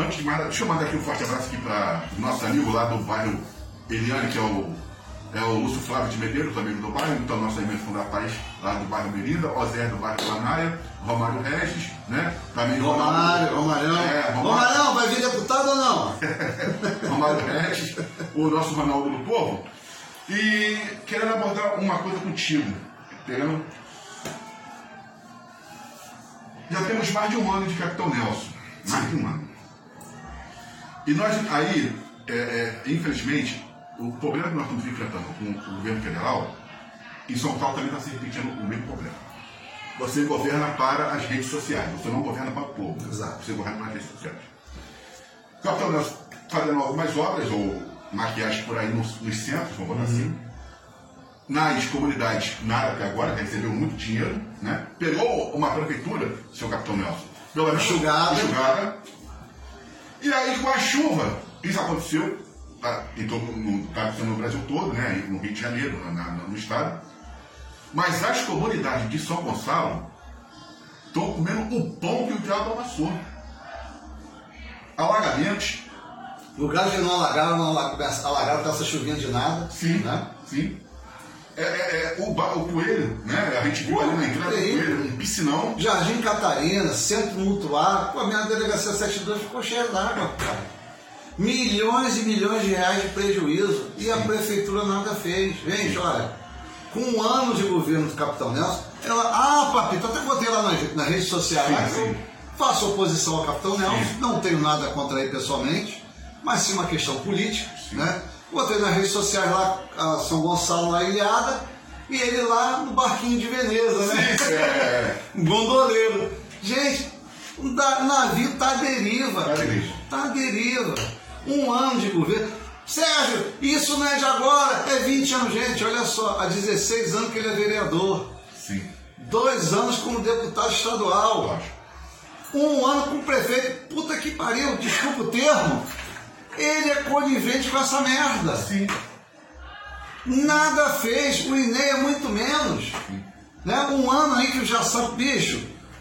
antes de mais nada, deixa eu mandar aqui um forte abraço aqui para o nosso amigo lá do bairro Eliane, que é o, é o Lúcio Flávio de Medeiros, amigo do bairro, então nosso amigo da Paz lá do bairro Merida, Ozé do bairro Planaia, Romário Regis, né? Também Romário, Romário. É, Romário. Romário, vai vir deputado ou não? Romário Regis, o nosso Ronaldo do Povo. E querendo abordar uma coisa contigo, entendeu? Já temos mais de um ano de Capitão Nelson. Mais de um ano. E nós, aí, é, é, infelizmente, o problema que nós estamos enfrentando com o governo federal, em São Paulo também está se repetindo o mesmo problema. Você governa para as redes sociais, você não governa para o povo. Exato. Você governa para as redes sociais. O Capitão Nelson fazendo algumas obras, ou maquiagem por aí nos, nos centros, vamos botar assim. Nas comunidades, nada até agora, recebeu muito dinheiro, né? Pegou uma prefeitura, seu Capitão Nelson, pela Enxugada. enxugada. E aí com a chuva, isso aconteceu, tá, em todo, no, tá acontecendo no Brasil todo, né? No Rio de Janeiro, na- na- no estado. Mas as comunidades de São Gonçalo estão comendo o pão que o diabo amassou. Alagamentos, Lugares que não alagaram, não alagaram, alagaram com essa chuvinha de nada. Sim, Né? sim. É, é- é, o, o coelho, né? A gente viu ali na entrada do coelho, um piscinão. Jardim Catarina, Centro Mutuar, pô, a minha delegacia 72 ficou cheia d'água, cara. Milhões e milhões de reais de prejuízo e a prefeitura nada fez. Gente, olha, com um ano de governo do Capitão Nelson, ela, ah, papito, até botei lá nas, nas redes sociais, Sim, faço oposição ao Capitão Nelson, não tenho nada contra ele pessoalmente, mas sim uma questão política, né? Botei nas redes sociais lá, a São Gonçalo na ilhada, e ele lá no barquinho de Veneza, né? Sim, é. Gondoleiro. Gente, o navio tá à deriva. Tá à deriva. Tá à deriva. Um ano de governo. Sérgio, isso não é de agora, é 20 anos, gente. Olha só, há 16 anos que ele é vereador. Sim, Dois anos como deputado estadual. Um ano como prefeito. Puta que pariu, desculpa o termo. Ele é conivente com essa merda. Sim, Nada fez, o INEI é muito menos. Né? Um ano aí que já sabe, bicho,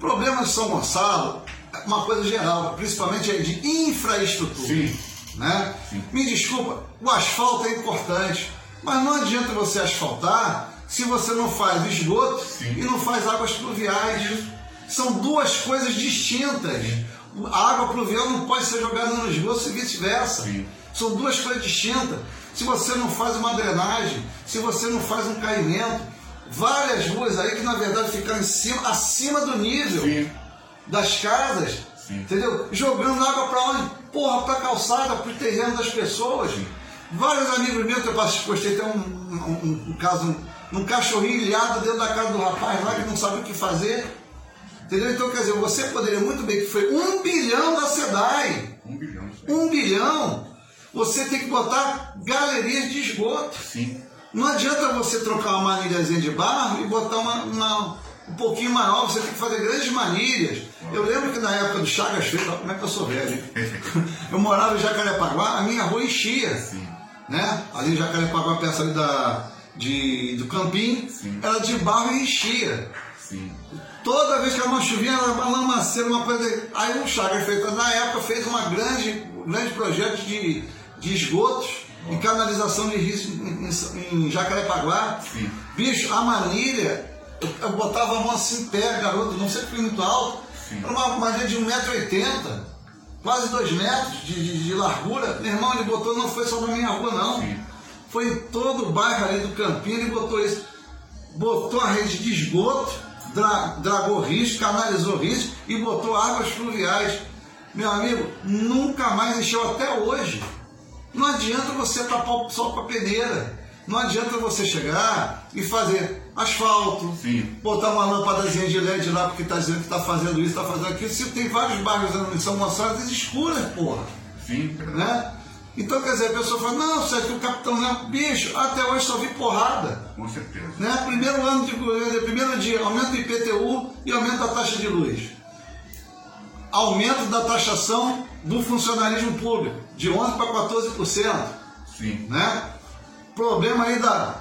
problema de São Gonçalo, é uma coisa geral, principalmente é de infraestrutura. Sim. Né? Sim. Me desculpa, o asfalto é importante, mas não adianta você asfaltar se você não faz esgoto Sim. e não faz águas pluviais. São duas coisas distintas. A água pluvial não pode ser jogada no esgoto e vice-versa. Sim. São duas coisas distintas. Se você não faz uma drenagem, se você não faz um caimento, várias ruas aí que na verdade ficam em cima, acima do nível Sim. das casas, Sim. entendeu? Jogando água para onde? Porra, para calçada, para o terreno das pessoas. Vários amigos meus que eu postei até um, um, um caso, um, um cachorrinho ilhado dentro da casa do rapaz lá que não sabe o que fazer. Entendeu? Então, quer dizer, você poderia muito bem, que foi um bilhão da SEDAI. Um bilhão. sim. Um bilhão, você tem que botar galerias de esgoto. Sim. Não adianta você trocar uma manilhazinha de barro e botar uma, uma- um pouquinho maior, você tem que fazer grandes manilhas. Eu lembro que na época do Chagas Feito, como é que eu sou velho? Eu morava em Jacarepaguá, a minha rua enchia. Sim. Né? Ali em Jacarepaguá, perto ali da, de, do Campinho, Sim. era de barro e enchia. Sim. Toda vez que era uma chuvinha, era uma lamaceira, uma coisa. Aí o Chagas feito na época fez uma grande, um grande projeto de, de esgotos e canalização de rios em, em, em Jacarepaguá. Sim. Bicho, a manilha, eu, eu botava a mão assim em pé, garoto, não sei se foi muito alto. Sim. Era uma manilha de 1,80m, quase 2 metros de, de- de largura. Meu irmão, ele botou, não foi só na minha rua, não. Sim. Foi em todo o bairro ali do Campinho, ele botou isso. Botou a rede de esgoto, dra- dragou risco, canalizou risco e botou águas fluviais. Meu amigo, nunca mais encheu até hoje. Não adianta você tapar o sol com a peneira. Não adianta você chegar e fazer asfalto, Sim. botar uma lâmpadazinha de LED lá porque está dizendo que está fazendo isso, está fazendo aquilo. Se tem vários bairros em São Gonçalo, escuras, porra Sim. né? Então, quer dizer, a pessoa fala, não, Sérgio, o capitão não, bicho, até hoje só vi porrada. Com certeza. Né? Primeiro ano de governo, primeiro dia, aumento do IPTU e aumento da taxa de luz. Aumento da taxação do funcionalismo público, de 11% para 14%. Sim. Né? Problema aí da-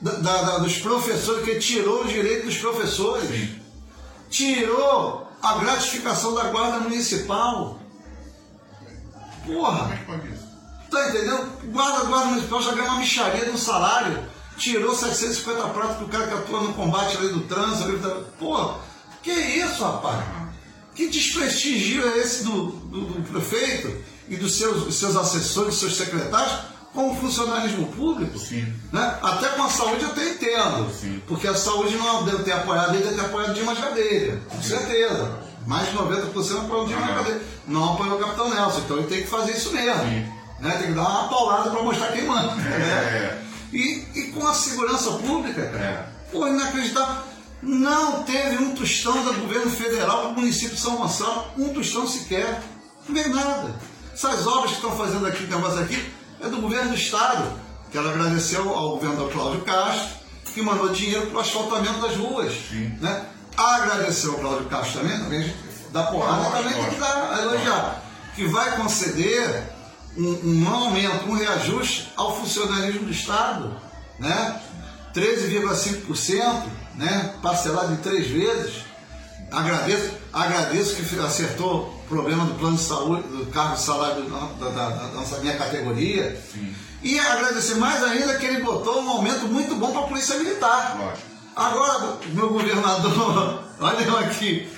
da- da- dos professores, que tirou o direito dos professores. Sim. Tirou a gratificação da guarda municipal. Porra! Como é que pode isso? Tá entendendo? Guarda, guarda municipal já ganha uma micharia no salário. Tirou 750 pratos pro cara que atua no combate ali do trânsito. Ali. Pô, que isso, rapaz? Que desprestigio é esse do, do, do prefeito e dos seus, dos seus assessores, dos seus secretários com o funcionalismo público? Sim. Né? Até com a saúde eu até entendo. Sim. Porque a saúde não deve ter apoiado ele, deve ter apoiado Dimas Gadelha, com certeza. Mais de 90% apoiou Dimas Ah. Não apoiou o Capitão Nelson. Então ele tem que fazer isso mesmo. Sim. Né? Tem que dar uma paulada para mostrar quem manda. né? É. E, e com a segurança pública, cara, É. pô, inacreditável. Não teve um tostão do governo federal para o município de São Gonçalo, um tostão sequer. Não veio nada. Essas obras que estão fazendo aqui, negócio aqui, é do governo do estado. Quero agradecer ao, governador Cláudio Castro, que mandou dinheiro para o asfaltamento das ruas. Sim. Né? Agradecer ao Cláudio Castro também, também a gente dá porrada, também tem que dar, elogiar. Que vai conceder um, um aumento, um reajuste ao funcionalismo do Estado, né? 13,5%, né? parcelado em três vezes. Agradeço, agradeço que acertou o problema do plano de saúde, do cargo de salário da, da- da nossa minha categoria. Sim. E agradecer mais ainda que ele botou um aumento muito bom para a Polícia Militar. Lógico. Agora, meu governador, olha eu aqui.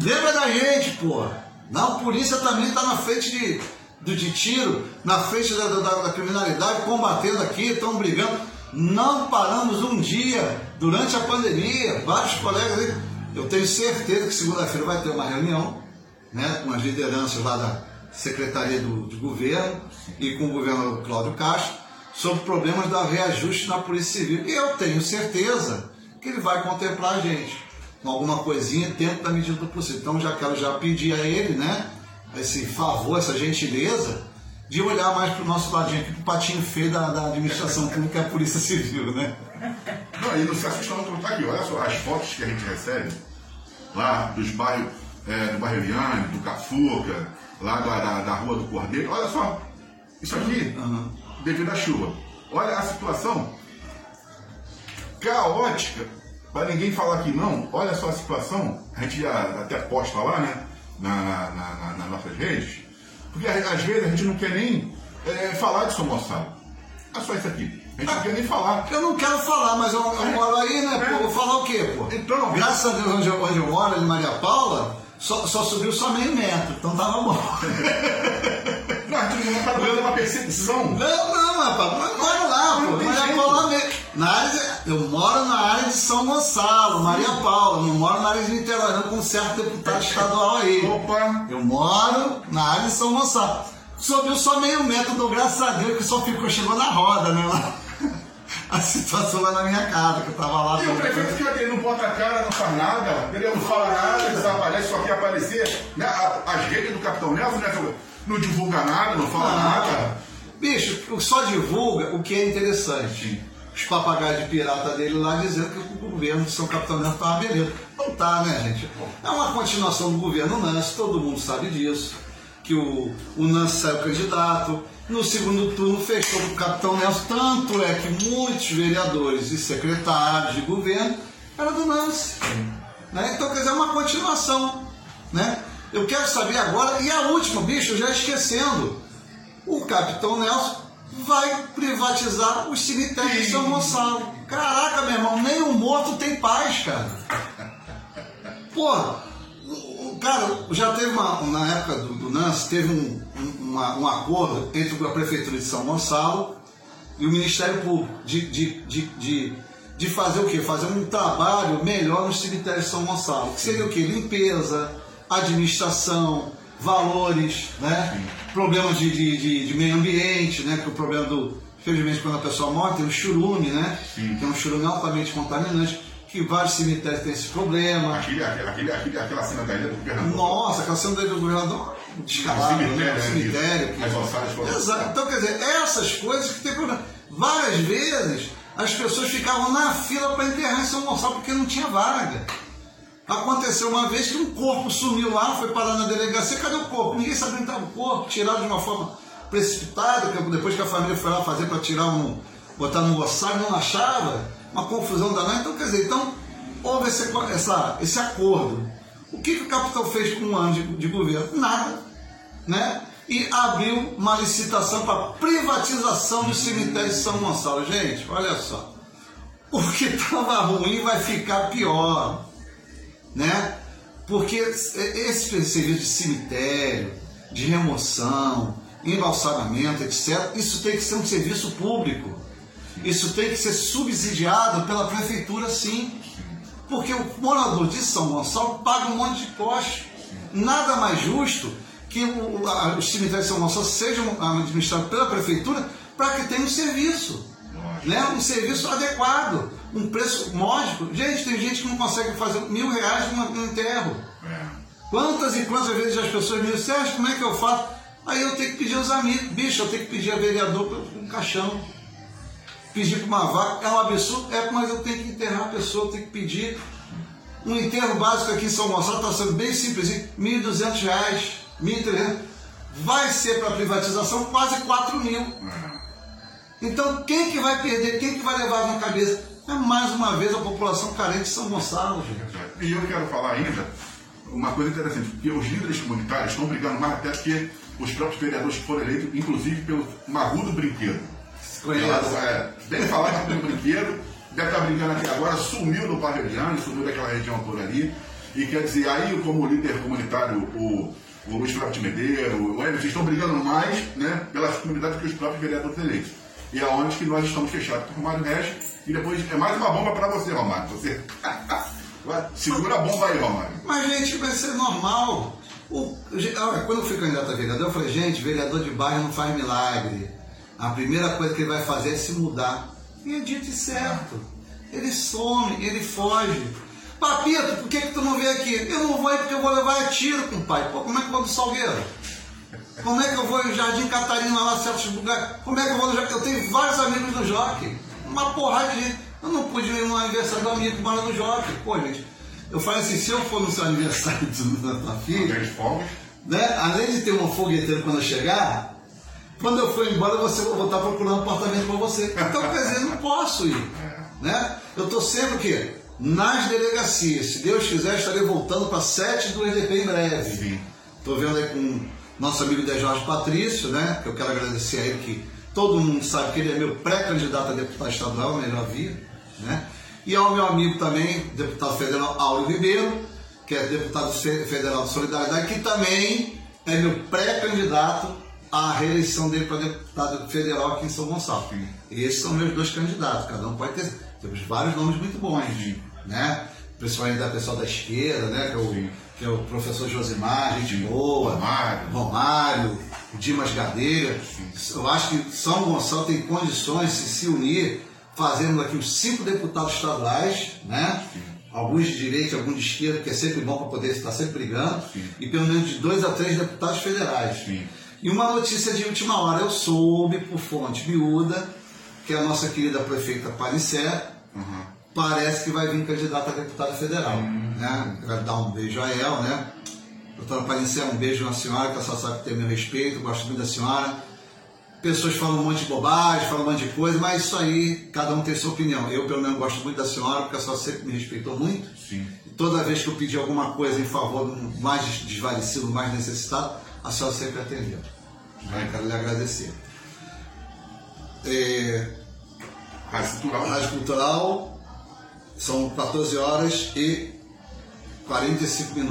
Lembra da gente, pô. Não, a polícia também está na frente de, do de tiro, na frente da, da- da criminalidade, combatendo aqui, estão brigando. Não paramos um dia durante a pandemia. Vários colegas aí. Eu tenho certeza que segunda-feira vai ter uma reunião né, com as lideranças lá da Secretaria do, de Governo e com o governador Cláudio Castro sobre problemas da reajuste na Polícia Civil. E eu tenho certeza que ele vai contemplar a gente com alguma coisinha dentro da medida do possível. Então já quero já pedir a ele, né, esse favor, essa gentileza de olhar mais para o nosso ladinho aqui, para o patinho feio da, da administração pública e a Polícia Civil, né? Não, e não se assusta não que eu tá aqui. Olha só, as fotos que a gente recebe lá dos bairros, é, do bairro Viane, do Cafuca, lá da, da, da Rua do Cordeiro. Olha só, isso aqui, Aham. devido à chuva. Olha a situação caótica, para ninguém falar que não, olha só a situação, a gente já até posta lá, né, na, na- na- nas nossas redes, porque às vezes a gente não quer nem é, falar de São Gonçalo. É só isso aqui. A gente não quer nem falar. Eu não quero falar, mas eu, eu moro aí, né? Pô, vou falar o quê, pô? Então, Graças a Deus, onde eu, onde eu moro, em Maria Paula, só, só subiu só meio metro, então tava bom. Não, a gente não está fazendo uma percepção. Não, não, rapaz, mas mora lá, pô. Maria. Paula. Na área de- eu moro na área de São Gonçalo, Maria Paula, não moro na área de Niterói, não, com um certo deputado estadual aí. Opa! Eu moro na área de São Gonçalo. Subiu só meio metro, dou graças a Deus que só ficou, chegou na roda, né? lá. A situação lá na minha casa, que eu tava lá. E o prefeito que ele não bota a cara, não faz nada, ele não fala nada, ele só aparece, só quer aparecer. Né? As redes do Capitão Nelson né? não divulga nada, não fala nada. Bicho, só divulga o que é interessante. Os papagaios de pirata dele lá dizendo que o governo de São Capitão Neto estava beleza. Não tá, né, gente? É uma continuação do governo Nance, todo mundo sabe disso. Que o, o Nance saiu candidato. No segundo turno fechou com o Capitão Nelson. Tanto é que muitos vereadores e secretários de governo eram do Nance. Né? Então, quer dizer, é uma continuação. Né? Eu quero saber agora, e a última, bicho, já esquecendo o Capitão Nelson vai privatizar os cemitérios de São Gonçalo. Caraca, meu irmão, nem o morto tem paz, cara. O- cara, já teve uma, na época do, do Nance, teve um, um, uma- um acordo entre a Prefeitura de São Gonçalo e o Ministério Público de, de, de, de, de fazer o quê? Fazer um trabalho melhor nos cemitérios de São Gonçalo. Que seria o quê? Limpeza, administração, valores, né? Problemas de, de, de, de meio ambiente, né? Que o problema do. Infelizmente, quando a pessoa morre, tem o churume, né? Sim. Que é um churume altamente contaminante, que vários cemitérios têm esse problema. Aquele, aquele, aquele, aquela cena da ilha do governador. Nossa, aquela cena do governador descalado, Um cemitério, né? né? cemitério. que- As ossadas foram- Exato. Então, quer dizer, essas coisas que tem problema. Várias vezes as pessoas ficavam na fila para enterrar em São Gonçalo porque não tinha vaga. Aconteceu uma vez que um corpo sumiu lá, foi parar na delegacia, cadê o corpo? Ninguém sabia onde estava o corpo, tiraram de uma forma precipitada, depois que a família foi lá fazer para tirar um. botar no ossário, não achava, uma confusão danada. Então, quer dizer, então houve esse, essa, esse acordo. O que, que o capitão fez com um ano de, de governo? Nada. Né? e abriu uma licitação para privatização do cemitério de São Gonçalo. Gente, olha só. O que estava ruim vai ficar pior, né? Porque esse serviço de cemitério, de remoção, embalsamamento, etc., isso tem que ser um serviço público. Isso tem que ser subsidiado pela prefeitura, sim. Porque o morador de São Gonçalo paga um monte de impostos. Nada mais justo que o, a, os cemitérios de São Gonçalo sejam administrados pela prefeitura para que tenha um serviço. Né? Um serviço adequado, um preço módico. Gente, tem gente que não consegue fazer mil reais no enterro. É. Quantas e quantas vezes as pessoas me dizem, Sérgio, como é que eu faço? Aí eu tenho que pedir aos amigos, bicho, eu tenho que pedir a vereador para um caixão. Pedir para uma vaca, é um absurdo, é, mas eu tenho que enterrar a pessoa, eu tenho que pedir. Um enterro básico aqui em São Gonçalo está sendo bem simples, R$ 1.200, 1.300. Vai ser para privatização quase 4 mil. É. Então quem que vai perder, quem que vai levar na cabeça? É mais uma vez a população carente de São Gonçalo, gente. E eu quero falar ainda uma coisa interessante, porque os líderes comunitários estão brigando mais até que os próprios vereadores que foram eleitos, inclusive pelo Marrudo Brinquedo. Conheço. É, bem falar pelo Brinquedo, deve estar brincando aqui agora, sumiu do Parrebiano, sumiu daquela região toda ali. E quer dizer, aí como líder comunitário, o, o Luiz Flávio de Medeiro, o Emerson, estão brigando mais né, pelas comunidades que os próprios vereadores eleitos. E é onde que nós estamos fechados com o Romário Neves. E depois é mais uma bomba para você, Romário. Você segura a bomba aí, Romário. Mas, gente, vai ser normal. O, quando eu fui candidato a vereador, eu falei, gente, vereador de bairro não faz milagre. A primeira coisa que ele vai fazer é se mudar. E é dito e certo. Ele some, ele foge. Papito, por que, que tu não veio aqui? Eu não vou aí porque eu vou levar a tiro com o pai. Pô, como é que eu vou no Salgueiro? Como é que eu vou no Jardim Catarina lá, certos lugares? Como é que eu vou no Jockey? Eu tenho vários amigos no Jockey. Uma porrada de gente. Eu não pude ir no aniversário do amigo que mora no Jockey. Pô, gente, eu falei assim, se eu for no seu aniversário da tua filha, né, além de ter uma fogueteira quando eu chegar, quando eu for embora você vou estar procurando um apartamento para você. Então, quer dizer, eu não posso ir. Né? Eu estou sempre o quê? Nas delegacias. Se Deus quiser, estarei voltando para sete do EDP em breve. Estou vendo aí com nosso amigo De Jorge Patrício, né? Que eu quero agradecer a ele que todo mundo sabe que ele é meu pré-candidato a deputado estadual, melhor via, né? E ao meu amigo também, deputado federal Áureo Ribeiro, que é deputado federal de Solidariedade, que também é meu pré-candidato à reeleição dele para deputado federal aqui em São Gonçalo. Sim. Esses são meus dois candidatos, cada um pode ter. Temos vários nomes muito bons, Sim. né? Principalmente da pessoal da esquerda, né? Que é o, que é o professor Josimar, gente boa, Romário, Romário Dimas Gadeira. Eu acho que São Gonçalo tem condições de se unir fazendo aqui os cinco deputados estaduais, né? Alguns de direita, alguns de esquerda, que é sempre bom para poder estar sempre brigando, Sim. e pelo menos de dois a três deputados federais. Sim. E uma notícia de última hora, eu soube por fonte miúda que a nossa querida prefeita Panicé uhum. Parece que vai vir candidata a deputada federal. Uhum. Né? Quero dar um beijo a ela, né? Doutora Panicé, um beijo na senhora, que a senhora sabe que tem meu respeito, gosto muito da senhora pessoas falam um monte de bobagem, falam um monte de coisa, mas isso aí, cada um tem sua opinião. Eu, pelo menos, gosto muito da senhora, porque a senhora sempre me respeitou muito. Sim. E toda vez que eu pedi alguma coisa em favor do mais desvalecido, mais necessitado, a senhora sempre atendeu. Eu quero lhe agradecer. É... Rádio Cultural. Rádio Cultural, são 14 horas e 45 minutos.